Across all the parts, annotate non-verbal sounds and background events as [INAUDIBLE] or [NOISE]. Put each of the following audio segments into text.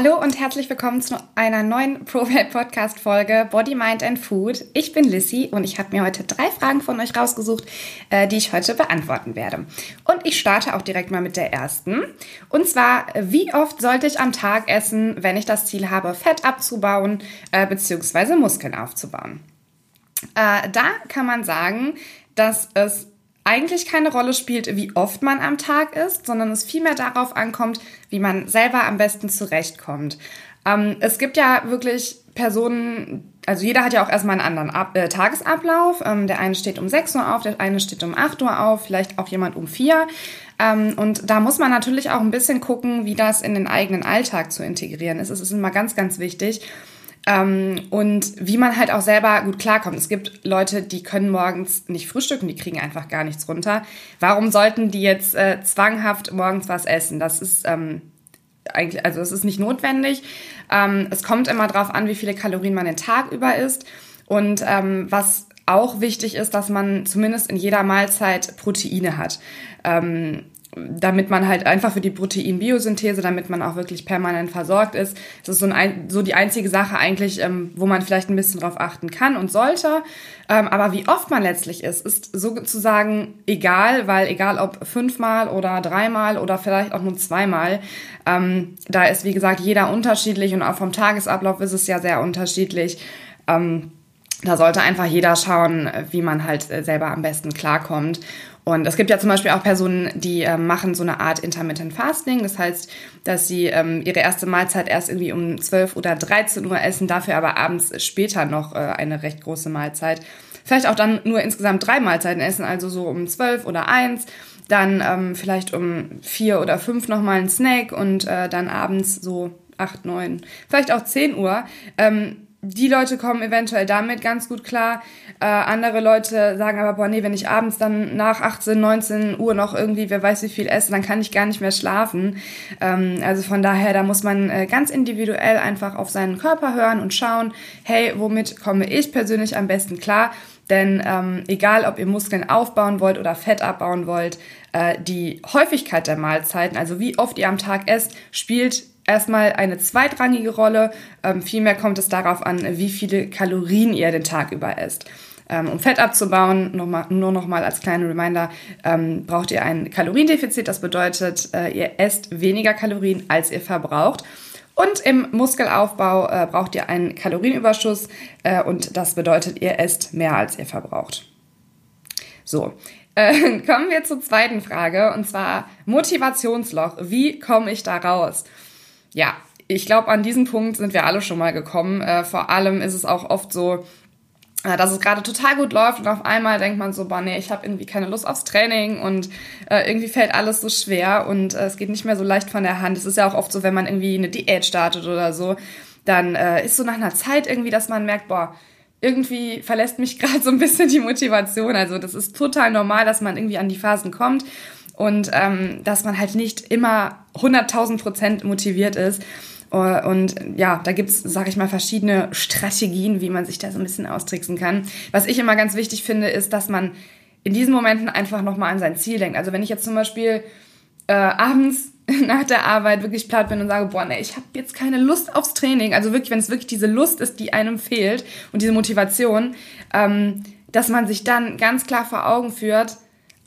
Hallo und herzlich willkommen zu einer neuen ProWelt Podcast Folge Body, Mind and Food. Ich bin Lissy und ich habe mir heute drei Fragen von euch rausgesucht, äh, die ich heute beantworten werde. Und ich starte auch direkt mal mit der ersten. Und zwar, wie oft sollte ich am Tag essen, wenn ich das Ziel habe, Fett abzubauen äh, bzw. Muskeln aufzubauen? Äh, da kann man sagen, dass es eigentlich keine Rolle spielt, wie oft man am Tag isst, sondern es vielmehr darauf ankommt, wie man selber am besten zurechtkommt. Ähm, es gibt ja wirklich Personen, also jeder hat ja auch erstmal einen anderen Ab äh, Tagesablauf. Ähm, der eine steht um 6 Uhr auf, der eine steht um 8 Uhr auf, vielleicht auch jemand um 4. Ähm, und da muss man natürlich auch ein bisschen gucken, wie das in den eigenen Alltag zu integrieren ist. Es ist immer ganz, ganz wichtig. Ähm, und wie man halt auch selber gut klarkommt. Es gibt Leute, die können morgens nicht frühstücken, die kriegen einfach gar nichts runter. Warum sollten die jetzt äh, zwanghaft morgens was essen? Das ist ähm, eigentlich, also es ist nicht notwendig. Ähm, es kommt immer darauf an, wie viele Kalorien man den Tag über isst. Und ähm, was auch wichtig ist, dass man zumindest in jeder Mahlzeit Proteine hat. Ähm, damit man halt einfach für die Proteinbiosynthese, damit man auch wirklich permanent versorgt ist. Das ist so, ein, so die einzige Sache eigentlich, ähm, wo man vielleicht ein bisschen drauf achten kann und sollte. Ähm, aber wie oft man letztlich ist, ist sozusagen egal, weil egal ob fünfmal oder dreimal oder vielleicht auch nur zweimal, ähm, da ist wie gesagt jeder unterschiedlich und auch vom Tagesablauf ist es ja sehr unterschiedlich. Ähm, da sollte einfach jeder schauen, wie man halt äh, selber am besten klarkommt. Und es gibt ja zum Beispiel auch Personen, die äh, machen so eine Art Intermittent Fasting. Das heißt, dass sie ähm, ihre erste Mahlzeit erst irgendwie um 12 oder 13 Uhr essen, dafür aber abends später noch äh, eine recht große Mahlzeit. Vielleicht auch dann nur insgesamt drei Mahlzeiten essen, also so um 12 oder 1 dann ähm, vielleicht um vier oder fünf nochmal ein Snack und äh, dann abends so acht, neun, vielleicht auch zehn Uhr. Ähm, die Leute kommen eventuell damit ganz gut klar. Äh, andere Leute sagen aber, boah, nee, wenn ich abends dann nach 18, 19 Uhr noch irgendwie, wer weiß wie viel esse, dann kann ich gar nicht mehr schlafen. Ähm, also von daher, da muss man äh, ganz individuell einfach auf seinen Körper hören und schauen, hey, womit komme ich persönlich am besten klar? Denn ähm, egal, ob ihr Muskeln aufbauen wollt oder Fett abbauen wollt, äh, die Häufigkeit der Mahlzeiten, also wie oft ihr am Tag esst, spielt erstmal eine zweitrangige Rolle. Ähm, vielmehr kommt es darauf an, wie viele Kalorien ihr den Tag über esst. Ähm, um Fett abzubauen, noch mal, nur noch mal als kleiner Reminder, ähm, braucht ihr ein Kaloriendefizit. Das bedeutet, äh, ihr esst weniger Kalorien, als ihr verbraucht. Und im Muskelaufbau äh, braucht ihr einen Kalorienüberschuss äh, und das bedeutet, ihr esst mehr, als ihr verbraucht. So, äh, [LAUGHS] kommen wir zur zweiten Frage und zwar Motivationsloch. Wie komme ich da raus? Ja, ich glaube, an diesen Punkt sind wir alle schon mal gekommen. Äh, vor allem ist es auch oft so, äh, dass es gerade total gut läuft und auf einmal denkt man so, boah, nee, ich habe irgendwie keine Lust aufs Training und äh, irgendwie fällt alles so schwer und äh, es geht nicht mehr so leicht von der Hand. Es ist ja auch oft so, wenn man irgendwie eine Diät startet oder so, dann äh, ist so nach einer Zeit irgendwie, dass man merkt, boah, irgendwie verlässt mich [LAUGHS] gerade so ein bisschen die Motivation. Also das ist total normal, dass man irgendwie an die Phasen kommt und ähm, dass man halt nicht immer 100.000 Prozent motiviert ist. Äh, und ja, da gibt's, sag ich mal, verschiedene Strategien, wie man sich da so ein bisschen austricksen kann. Was ich immer ganz wichtig finde, ist, dass man in diesen Momenten einfach nochmal an sein Ziel denkt. Also wenn ich jetzt zum Beispiel äh, abends [LAUGHS] nach der Arbeit wirklich platt bin und sage, boah, nee, ich habe jetzt keine Lust aufs Training. Also wirklich, wenn es wirklich diese Lust ist, die einem fehlt und diese Motivation, ähm, dass man sich dann ganz klar vor Augen führt,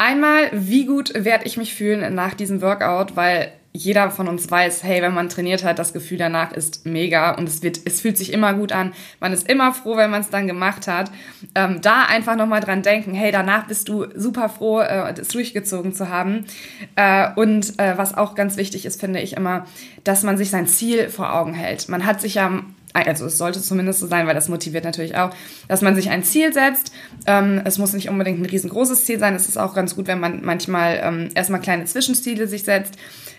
Einmal, wie gut werde ich mich fühlen nach diesem Workout, weil jeder von uns weiß, hey, wenn man trainiert hat, das Gefühl danach ist mega und es wird, es fühlt sich immer gut an. Man ist immer froh, wenn man es dann gemacht hat. Ähm, da einfach nochmal dran denken, hey, danach bist du super froh, äh, durchgezogen zu haben. Äh, und äh, was auch ganz wichtig ist, finde ich immer, dass man sich sein Ziel vor Augen hält. Man hat sich ja also es sollte zumindest so sein, weil das motiviert natürlich auch, dass man sich ein Ziel setzt. Ähm, es muss nicht unbedingt ein riesengroßes Ziel sein. Es ist auch ganz gut, wenn man manchmal ähm, erstmal kleine Zwischenziele sich setzt.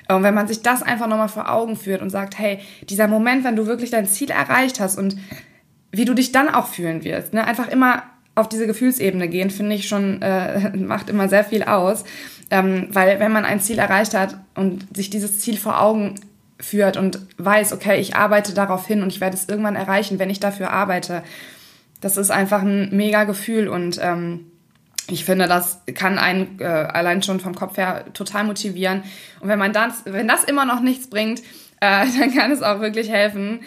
Und wenn man sich das einfach nochmal vor Augen führt und sagt, hey, dieser Moment, wenn du wirklich dein Ziel erreicht hast und wie du dich dann auch fühlen wirst, ne? einfach immer auf diese Gefühlsebene gehen, finde ich schon, äh, [LAUGHS] macht immer sehr viel aus. Ähm, weil wenn man ein Ziel erreicht hat und sich dieses Ziel vor Augen führt und weiß, okay, ich arbeite darauf hin und ich werde es irgendwann erreichen, wenn ich dafür arbeite. Das ist einfach ein mega Gefühl und ähm, ich finde, das kann einen äh, allein schon vom Kopf her total motivieren. Und wenn man das, wenn das immer noch nichts bringt, äh, [LAUGHS] dann kann es auch wirklich helfen,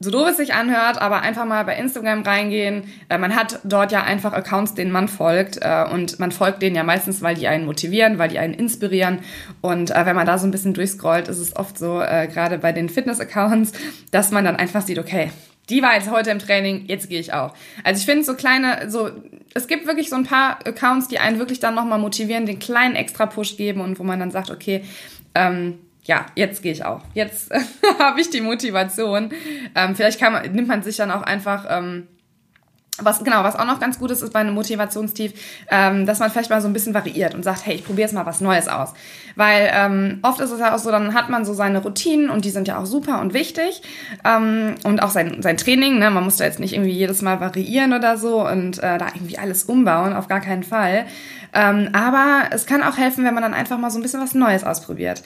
so doof es sich anhört, aber einfach mal bei Instagram reingehen. Man hat dort ja einfach Accounts, denen man folgt äh, und man folgt denen ja meistens, weil die einen motivieren, weil die einen inspirieren und äh, wenn man da so ein bisschen durchscrollt, ist es oft so, äh, gerade bei den Fitness-Accounts, [LAUGHS] dass man dann einfach sieht, okay, die war jetzt heute im Training, jetzt gehe ich auch. Also ich finde so kleine, so es gibt wirklich so ein paar Accounts, die einen wirklich dann nochmal motivieren, den kleinen extra Push geben und wo man dann sagt, okay, ähm, ja, jetzt gehe ich auch. Jetzt [LAUGHS] habe ich die Motivation. Ähm, vielleicht kann man, nimmt man sich dann auch einfach, ähm, was genau, was auch noch ganz gut ist, ist bei einem Motivationstief, ähm, dass man vielleicht mal so ein bisschen variiert und sagt, hey, ich probiere jetzt mal was Neues aus. Weil ähm, oft ist es ja auch so, dann hat man so seine Routinen und die sind ja auch super und wichtig. Ähm, und auch sein, sein Training, ne? man muss da jetzt nicht irgendwie jedes Mal variieren oder so und äh, da irgendwie alles umbauen, auf gar keinen Fall. Ähm, aber es kann auch helfen, wenn man dann einfach mal so ein bisschen was Neues ausprobiert.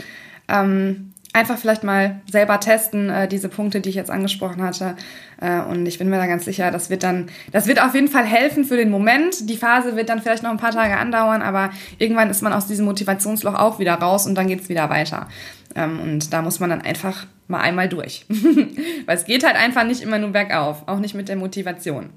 Ähm, einfach vielleicht mal selber testen, äh, diese Punkte, die ich jetzt angesprochen hatte. Äh, und ich bin mir da ganz sicher, das wird dann, das wird auf jeden Fall helfen für den Moment. Die Phase wird dann vielleicht noch ein paar Tage andauern, aber irgendwann ist man aus diesem Motivationsloch auch wieder raus und dann geht's wieder weiter. Ähm, und da muss man dann einfach mal einmal durch. [LAUGHS] Weil es geht halt einfach nicht immer nur bergauf, auch nicht mit der Motivation.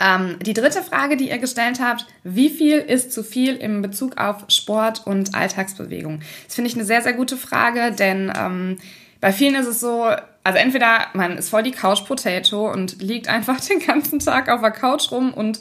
Ähm, die dritte Frage, die ihr gestellt habt, wie viel ist zu viel im Bezug auf Sport und Alltagsbewegung? Das finde ich eine sehr, sehr gute Frage, denn ähm, bei vielen ist es so, also entweder man ist voll die Couch Potato und liegt einfach [LAUGHS] den ganzen Tag auf der Couch rum und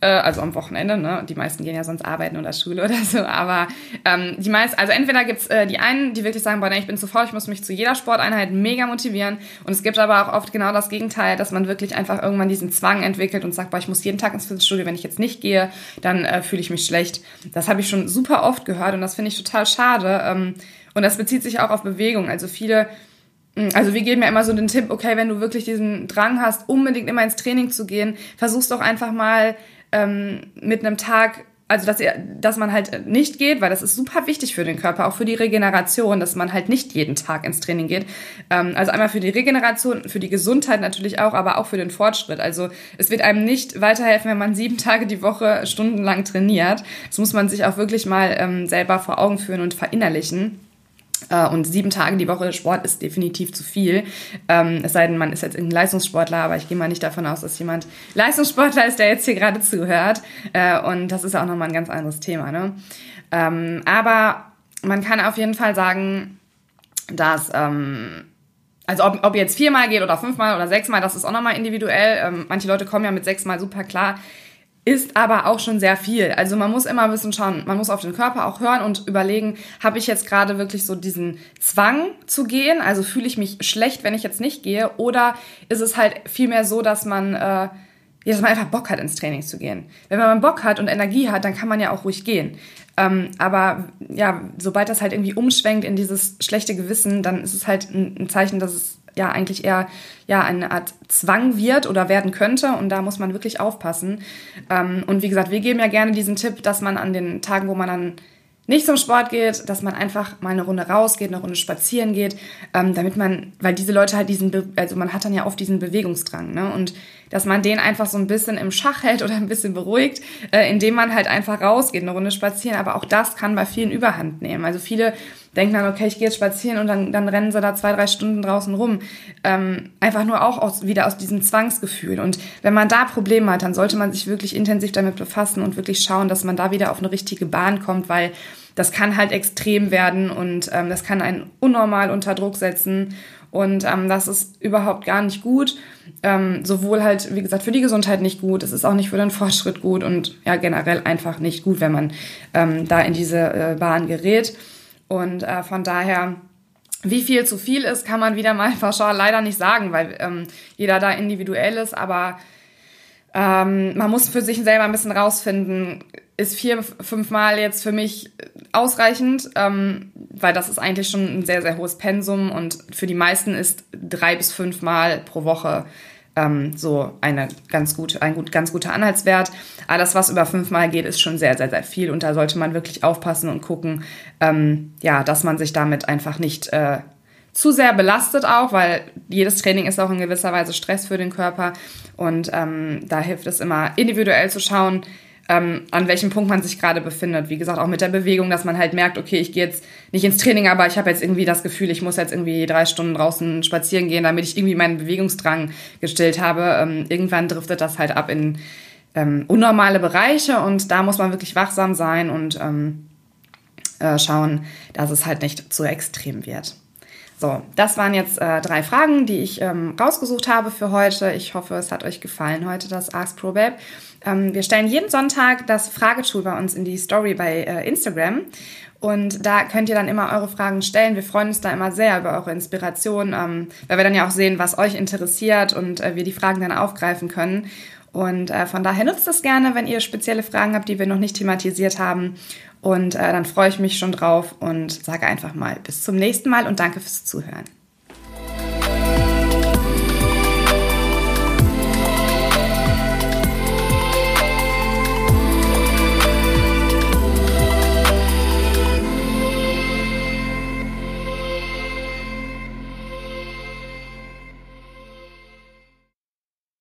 äh, also am Wochenende, ne? Die meisten gehen ja sonst arbeiten oder Schule [LAUGHS] oder so, aber ähm, die meisten, also entweder gibt's äh, die einen, die wirklich sagen, boah, nee, ich bin zu faul, ich muss mich zu jeder Sporteinheit mega motivieren und es gibt aber auch oft genau das Gegenteil, dass man wirklich einfach irgendwann diesen Zwang entwickelt und sagt, boah, ich muss jeden Tag ins Fitnessstudio, wenn ich jetzt nicht gehe, dann äh, fühle ich mich schlecht. Das habe ich schon super oft gehört und das finde ich total schade ähm, und das bezieht sich auch auf Bewegung, also viele hm, also wir geben ja immer so den Tipp, okay, wenn du wirklich diesen Drang hast, unbedingt immer ins Training zu gehen, versuch's doch einfach mal ähm, mit einem Tag also dass, ihr, dass man halt nicht geht, weil das ist super wichtig für den Körper, auch für die Regeneration, dass man halt nicht jeden Tag ins Training geht. Ähm, also einmal für die Regeneration, für die Gesundheit natürlich auch, aber auch für den Fortschritt. Also es wird einem nicht weiterhelfen, wenn man [LAUGHS] sieben Tage die Woche stundenlang trainiert. Das muss man sich auch wirklich mal ähm, selber vor Augen führen und verinnerlichen. Äh, und sieben Tage die Woche Sport ist definitiv zu viel. Ähm, es sei denn, man ist jetzt ein Leistungssportler, aber ich gehe mal nicht davon aus, dass jemand Leistungssportler ist, der jetzt hier gerade zuhört. Äh, und das ist auch nochmal ein ganz anderes Thema. Ne? Ähm, aber man kann auf jeden Fall sagen, dass ähm, also ob, ob jetzt viermal geht oder fünfmal oder sechsmal, das ist auch nochmal individuell. manche Leute kommen ja mit sechsmal super klar ist aber auch schon sehr viel. Also man muss immer ein bisschen schauen, man muss auf den Körper auch hören und überlegen, habe ich jetzt gerade wirklich so diesen Zwang zu gehen? Also fühle ich mich schlecht, wenn ich jetzt nicht gehe? Oder ist es halt vielmehr so, dass man, äh, dass man einfach Bock hat, ins Training zu gehen? Wenn man Bock hat und Energie hat, dann kann man ja auch ruhig gehen. Ähm, aber ja, sobald das halt irgendwie umschwenkt in dieses schlechte Gewissen, dann ist es halt ein, ein Zeichen, dass es ja eigentlich eher ja eine Art Zwang wird oder werden könnte und da muss man wirklich aufpassen. Ähm, und wie gesagt, wir geben ja gerne diesen Tipp, dass man an den Tagen, wo man dann nicht zum Sport geht, dass man einfach mal eine Runde rausgeht, eine Runde spazieren geht, ähm, damit man, weil diese Leute halt diesen, Be also man hat dann ja oft diesen Bewegungsdrang, ne? Und dass man den einfach so ein bisschen im Schach hält oder ein bisschen beruhigt, äh, indem man halt einfach rausgeht, eine Runde spazieren. Aber auch das kann bei vielen Überhand nehmen. Also viele denken dann, okay, ich gehe jetzt spazieren und dann, dann rennen sie da zwei, drei Stunden draußen rum. Ähm, einfach nur auch aus, wieder aus diesem Zwangsgefühl. Und wenn man da Probleme hat, dann sollte man sich wirklich intensiv damit befassen und wirklich schauen, dass man da wieder auf eine richtige Bahn kommt, weil das kann halt extrem werden und ähm, das kann einen unnormal unter Druck setzen. Und ähm, das ist überhaupt gar nicht gut. Ähm, sowohl halt, wie gesagt, für die Gesundheit nicht gut, es ist auch nicht für den Fortschritt gut und ja, generell einfach nicht gut, wenn man ähm, da in diese äh, Bahn gerät. Und äh, von daher, wie viel zu viel ist, kann man wieder mal [LAUGHS] pauschal leider nicht sagen, weil ähm, jeder da individuell ist, aber ähm, man muss für sich selber ein bisschen rausfinden, ist vier, fünf Mal jetzt für mich ausreichend, ähm, weil das ist eigentlich schon ein sehr, sehr hohes Pensum und für die meisten ist drei bis fünf Mal pro Woche ähm, so eine ganz gute, ein gut, ganz guter Anhaltswert. Alles, was über fünfmal geht, ist schon sehr, sehr, sehr viel und da sollte man wirklich aufpassen und gucken, ähm, ja, dass man sich damit einfach nicht äh, zu sehr belastet auch, weil jedes Training ist auch in gewisser Weise Stress für den Körper und ähm, da hilft es immer individuell zu schauen, ähm, an welchem Punkt man sich gerade befindet. Wie gesagt, auch mit der Bewegung, dass man halt merkt, okay, ich gehe jetzt nicht ins Training, aber ich habe jetzt irgendwie das Gefühl, ich muss jetzt irgendwie drei Stunden draußen spazieren gehen, damit ich irgendwie meinen Bewegungsdrang gestillt habe. Ähm, irgendwann driftet das halt ab in ähm, unnormale Bereiche und da muss man wirklich wachsam sein und ähm, äh, schauen, dass es halt nicht zu extrem wird. So, das waren jetzt äh, drei Fragen, die ich ähm, rausgesucht habe für heute. Ich hoffe, es hat euch gefallen heute, das Ask Pro Babe. Ähm, wir stellen jeden Sonntag das Fragetool bei uns in die Story bei äh, Instagram. Und da könnt ihr dann immer eure Fragen stellen. Wir freuen uns da immer sehr über eure Inspiration, ähm, weil wir dann ja auch sehen, was euch interessiert und äh, wir die Fragen dann aufgreifen können. Und äh, von daher nutzt es gerne, wenn ihr spezielle Fragen habt, die wir noch nicht thematisiert haben. Und äh, dann freue ich mich schon drauf und sage einfach mal bis zum nächsten Mal und danke fürs Zuhören.